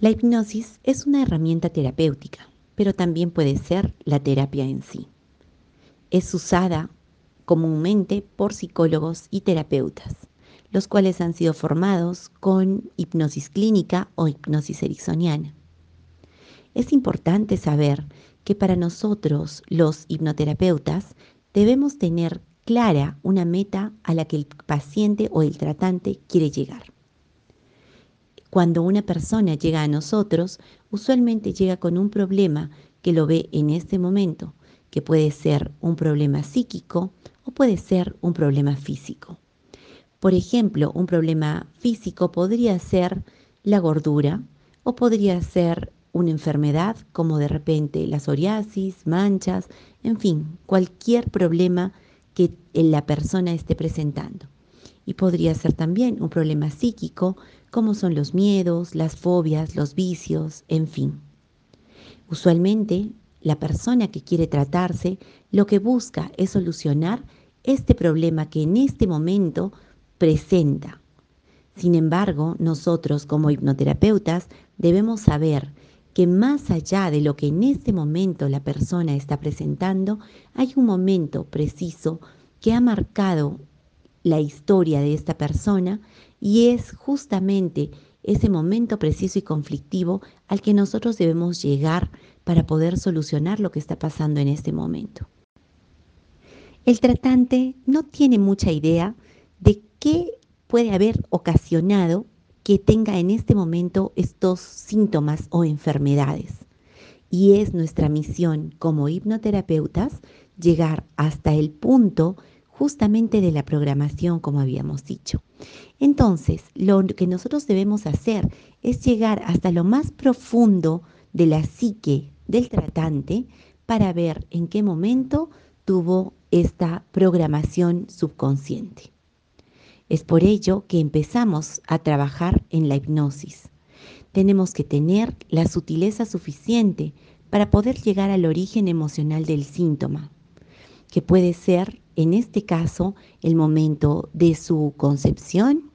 La hipnosis es una herramienta terapéutica, pero también puede ser la terapia en sí. Es usada comúnmente por psicólogos y terapeutas, los cuales han sido formados con hipnosis clínica o hipnosis ericksoniana. Es importante saber que para nosotros, los hipnoterapeutas, debemos tener clara una meta a la que el paciente o el tratante quiere llegar. Cuando una persona llega a nosotros, usualmente llega con un problema que lo ve en este momento, que puede ser un problema psíquico o puede ser un problema físico. Por ejemplo, un problema físico podría ser la gordura o podría ser una enfermedad como de repente la psoriasis, manchas, en fin, cualquier problema que la persona esté presentando. Y podría ser también un problema psíquico como son los miedos, las fobias, los vicios, en fin. Usualmente, la persona que quiere tratarse lo que busca es solucionar este problema que en este momento presenta. Sin embargo, nosotros como hipnoterapeutas debemos saber que más allá de lo que en este momento la persona está presentando, hay un momento preciso que ha marcado la historia de esta persona y es justamente ese momento preciso y conflictivo al que nosotros debemos llegar para poder solucionar lo que está pasando en este momento. El tratante no tiene mucha idea de qué puede haber ocasionado que tenga en este momento estos síntomas o enfermedades. Y es nuestra misión como hipnoterapeutas llegar hasta el punto justamente de la programación, como habíamos dicho. Entonces, lo que nosotros debemos hacer es llegar hasta lo más profundo de la psique del tratante para ver en qué momento tuvo esta programación subconsciente. Es por ello que empezamos a trabajar en la hipnosis. Tenemos que tener la sutileza suficiente para poder llegar al origen emocional del síntoma, que puede ser, en este caso, el momento de su concepción,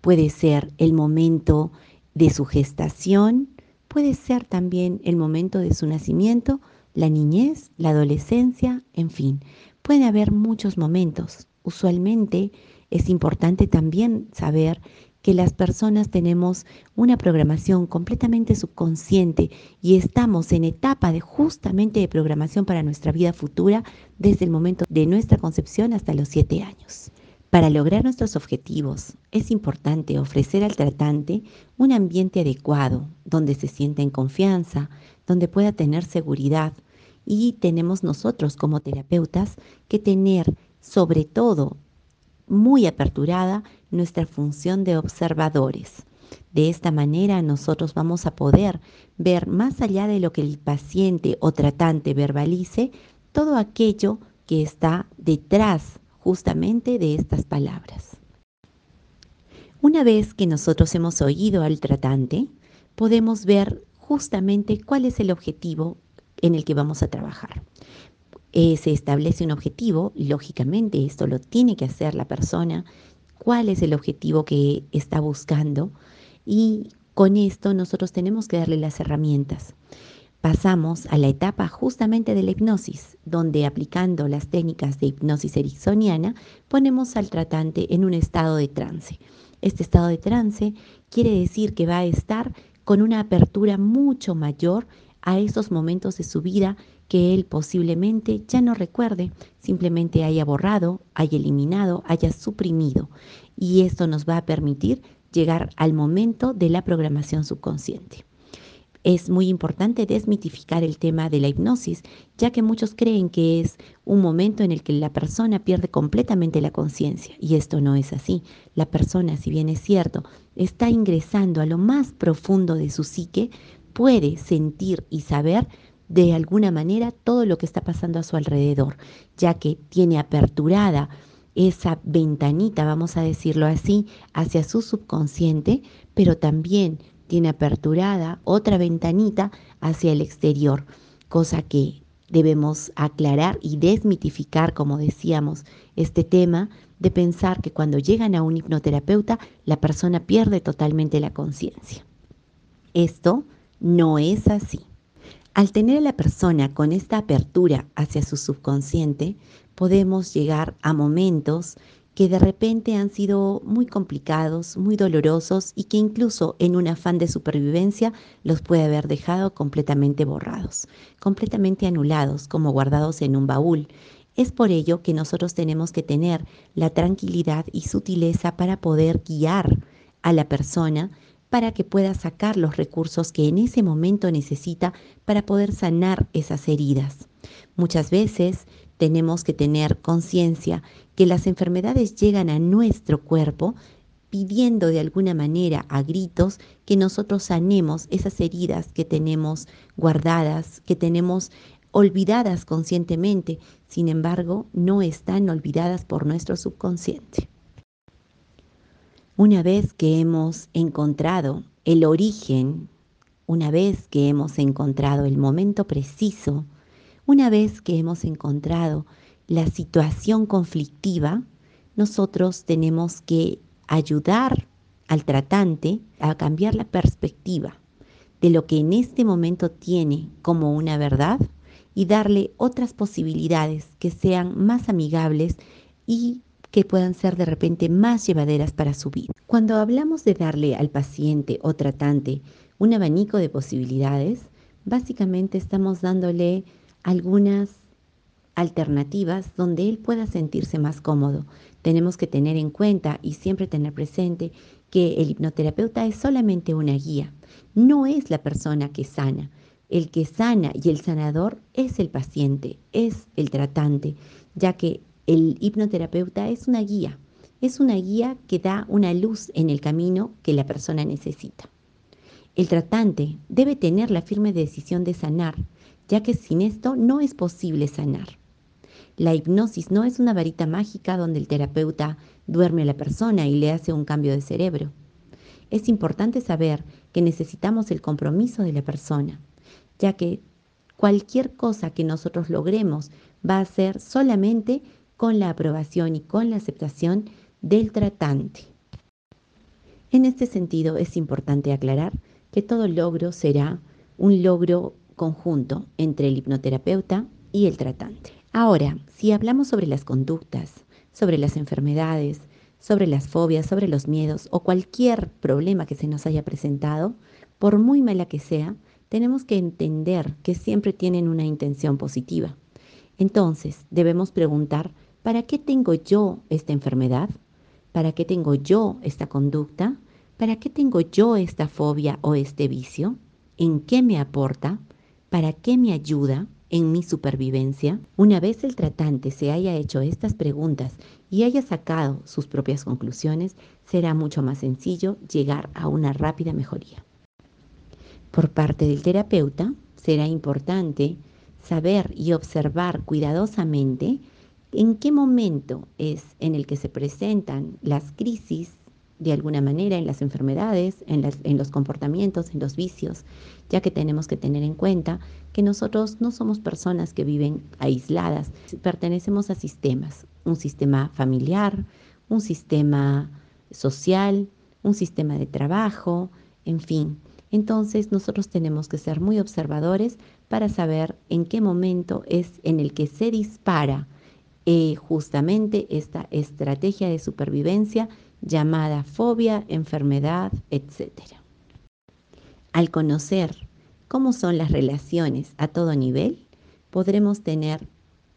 puede ser el momento de su gestación, puede ser también el momento de su nacimiento, la niñez, la adolescencia, en fin, puede haber muchos momentos. Usualmente es importante también saber que las personas tenemos una programación completamente subconsciente y estamos en etapa de justamente de programación para nuestra vida futura desde el momento de nuestra concepción hasta los siete años. Para lograr nuestros objetivos es importante ofrecer al tratante un ambiente adecuado, donde se sienta en confianza, donde pueda tener seguridad y tenemos nosotros como terapeutas que tener sobre todo muy aperturada nuestra función de observadores. De esta manera nosotros vamos a poder ver más allá de lo que el paciente o tratante verbalice, todo aquello que está detrás justamente de estas palabras. Una vez que nosotros hemos oído al tratante, podemos ver justamente cuál es el objetivo en el que vamos a trabajar. Eh, se establece un objetivo, lógicamente esto lo tiene que hacer la persona, cuál es el objetivo que está buscando y con esto nosotros tenemos que darle las herramientas. Pasamos a la etapa justamente de la hipnosis, donde aplicando las técnicas de hipnosis ericksoniana ponemos al tratante en un estado de trance. Este estado de trance quiere decir que va a estar con una apertura mucho mayor a esos momentos de su vida que él posiblemente ya no recuerde, simplemente haya borrado, haya eliminado, haya suprimido. Y esto nos va a permitir llegar al momento de la programación subconsciente. Es muy importante desmitificar el tema de la hipnosis, ya que muchos creen que es un momento en el que la persona pierde completamente la conciencia, y esto no es así. La persona, si bien es cierto, está ingresando a lo más profundo de su psique, puede sentir y saber de alguna manera todo lo que está pasando a su alrededor, ya que tiene aperturada esa ventanita, vamos a decirlo así, hacia su subconsciente, pero también tiene aperturada otra ventanita hacia el exterior, cosa que debemos aclarar y desmitificar, como decíamos, este tema de pensar que cuando llegan a un hipnoterapeuta la persona pierde totalmente la conciencia. Esto no es así. Al tener a la persona con esta apertura hacia su subconsciente, podemos llegar a momentos que de repente han sido muy complicados, muy dolorosos y que incluso en un afán de supervivencia los puede haber dejado completamente borrados, completamente anulados, como guardados en un baúl. Es por ello que nosotros tenemos que tener la tranquilidad y sutileza para poder guiar a la persona para que pueda sacar los recursos que en ese momento necesita para poder sanar esas heridas. Muchas veces tenemos que tener conciencia que las enfermedades llegan a nuestro cuerpo pidiendo de alguna manera a gritos que nosotros sanemos esas heridas que tenemos guardadas, que tenemos olvidadas conscientemente, sin embargo, no están olvidadas por nuestro subconsciente. Una vez que hemos encontrado el origen, una vez que hemos encontrado el momento preciso, una vez que hemos encontrado la situación conflictiva, nosotros tenemos que ayudar al tratante a cambiar la perspectiva de lo que en este momento tiene como una verdad y darle otras posibilidades que sean más amigables y que puedan ser de repente más llevaderas para su vida. Cuando hablamos de darle al paciente o tratante un abanico de posibilidades, básicamente estamos dándole algunas alternativas donde él pueda sentirse más cómodo. Tenemos que tener en cuenta y siempre tener presente que el hipnoterapeuta es solamente una guía, no es la persona que sana. El que sana y el sanador es el paciente, es el tratante, ya que el hipnoterapeuta es una guía, es una guía que da una luz en el camino que la persona necesita. El tratante debe tener la firme decisión de sanar, ya que sin esto no es posible sanar. La hipnosis no es una varita mágica donde el terapeuta duerme a la persona y le hace un cambio de cerebro. Es importante saber que necesitamos el compromiso de la persona, ya que cualquier cosa que nosotros logremos va a ser solamente con la aprobación y con la aceptación del tratante. En este sentido, es importante aclarar que todo logro será un logro conjunto entre el hipnoterapeuta y el tratante. Ahora, si hablamos sobre las conductas, sobre las enfermedades, sobre las fobias, sobre los miedos o cualquier problema que se nos haya presentado, por muy mala que sea, tenemos que entender que siempre tienen una intención positiva. Entonces, debemos preguntar ¿Para qué tengo yo esta enfermedad? ¿Para qué tengo yo esta conducta? ¿Para qué tengo yo esta fobia o este vicio? ¿En qué me aporta? ¿Para qué me ayuda en mi supervivencia? Una vez el tratante se haya hecho estas preguntas y haya sacado sus propias conclusiones, será mucho más sencillo llegar a una rápida mejoría. Por parte del terapeuta, será importante saber y observar cuidadosamente ¿En qué momento es en el que se presentan las crisis de alguna manera en las enfermedades, en, los comportamientos, en los vicios, ya que tenemos que tener en cuenta que nosotros no somos personas que viven aisladas, pertenecemos a sistemas, un sistema familiar, un sistema social, un sistema de trabajo, en fin. Entonces nosotros tenemos que ser muy observadores para saber en qué momento es en el que se dispara eh, justamente esta estrategia de supervivencia llamada fobia, enfermedad, etc. Al conocer cómo son las relaciones a todo nivel, podremos tener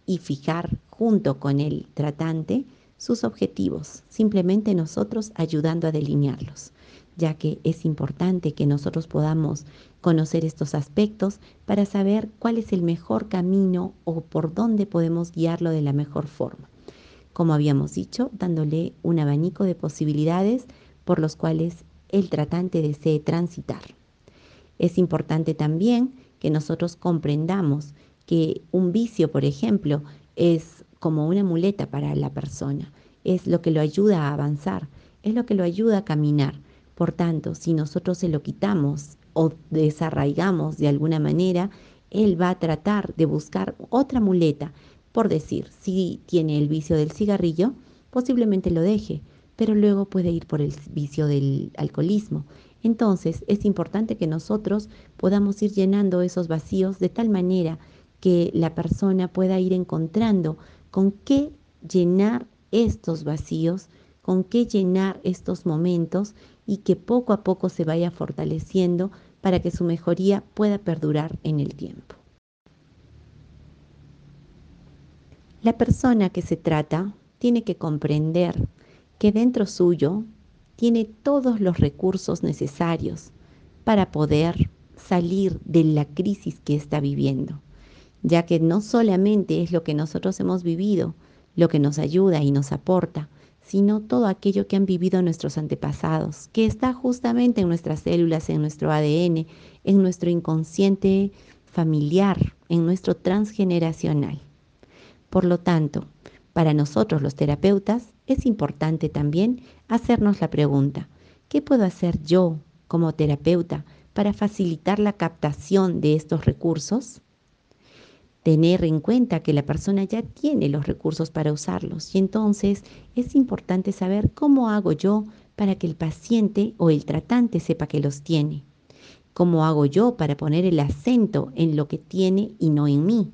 y fijar junto con el tratante sus objetivos, simplemente nosotros ayudando a delinearlos ya que es importante que nosotros podamos conocer estos aspectos para saber cuál es el mejor camino o por dónde podemos guiarlo de la mejor forma. Como habíamos dicho, dándole un abanico de posibilidades por los cuales el tratante desee transitar. Es importante también que nosotros comprendamos que un vicio, por ejemplo, es como una muleta para la persona, es lo que lo ayuda a avanzar, es lo que lo ayuda a caminar por tanto, si nosotros se lo quitamos o desarraigamos de alguna manera, él va a tratar de buscar otra muleta. Por decir, si tiene el vicio del cigarrillo, posiblemente lo deje, pero luego puede ir por el vicio del alcoholismo. Entonces es importante que nosotros podamos ir llenando esos vacíos de tal manera que la persona pueda ir encontrando con qué llenar estos vacíos, con qué llenar estos momentos y que poco a poco se vaya fortaleciendo para que su mejoría pueda perdurar en el tiempo. La persona que se trata tiene que comprender que dentro suyo tiene todos los recursos necesarios para poder salir de la crisis que está viviendo, ya que no solamente es lo que nosotros hemos vivido lo que nos ayuda y nos aporta, sino todo aquello que han vivido nuestros antepasados, que está justamente en nuestras células, en nuestro ADN, en nuestro inconsciente familiar, en nuestro transgeneracional. Por lo tanto, para nosotros los terapeutas es importante también hacernos la pregunta, ¿qué puedo hacer yo como terapeuta para facilitar la captación de estos recursos? Tener en cuenta que la persona ya tiene los recursos para usarlos y entonces es importante saber cómo hago yo para que el paciente o el tratante sepa que los tiene. ¿Cómo hago yo para poner el acento en lo que tiene y no en mí?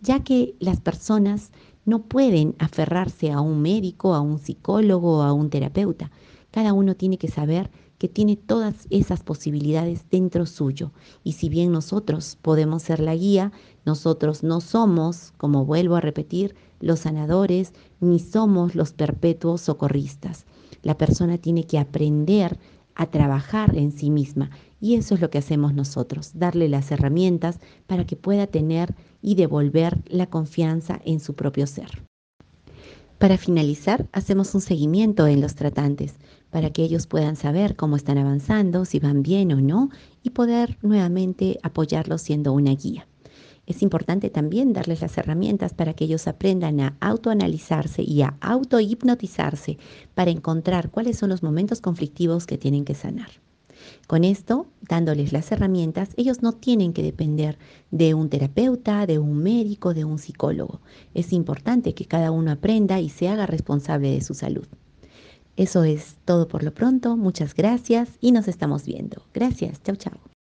Ya que las personas no pueden aferrarse a un médico, a un psicólogo o a un terapeuta. Cada uno tiene que saber que tiene todas esas posibilidades dentro suyo. Y si bien nosotros podemos ser la guía, nosotros no somos, como vuelvo a repetir, los sanadores, ni somos los perpetuos socorristas. La persona tiene que aprender a trabajar en sí misma y eso es lo que hacemos nosotros, darle las herramientas para que pueda tener y devolver la confianza en su propio ser. Para finalizar, hacemos un seguimiento en los tratantes para que ellos puedan saber cómo están avanzando, si van bien o no, y poder nuevamente apoyarlos siendo una guía. Es importante también darles las herramientas para que ellos aprendan a autoanalizarse y a autohipnotizarse para encontrar cuáles son los momentos conflictivos que tienen que sanar. Con esto, dándoles las herramientas, ellos no tienen que depender de un terapeuta, de un médico, de un psicólogo. Es importante que cada uno aprenda y se haga responsable de su salud. Eso es todo por lo pronto. Muchas gracias y nos estamos viendo. Gracias. Chau, chau.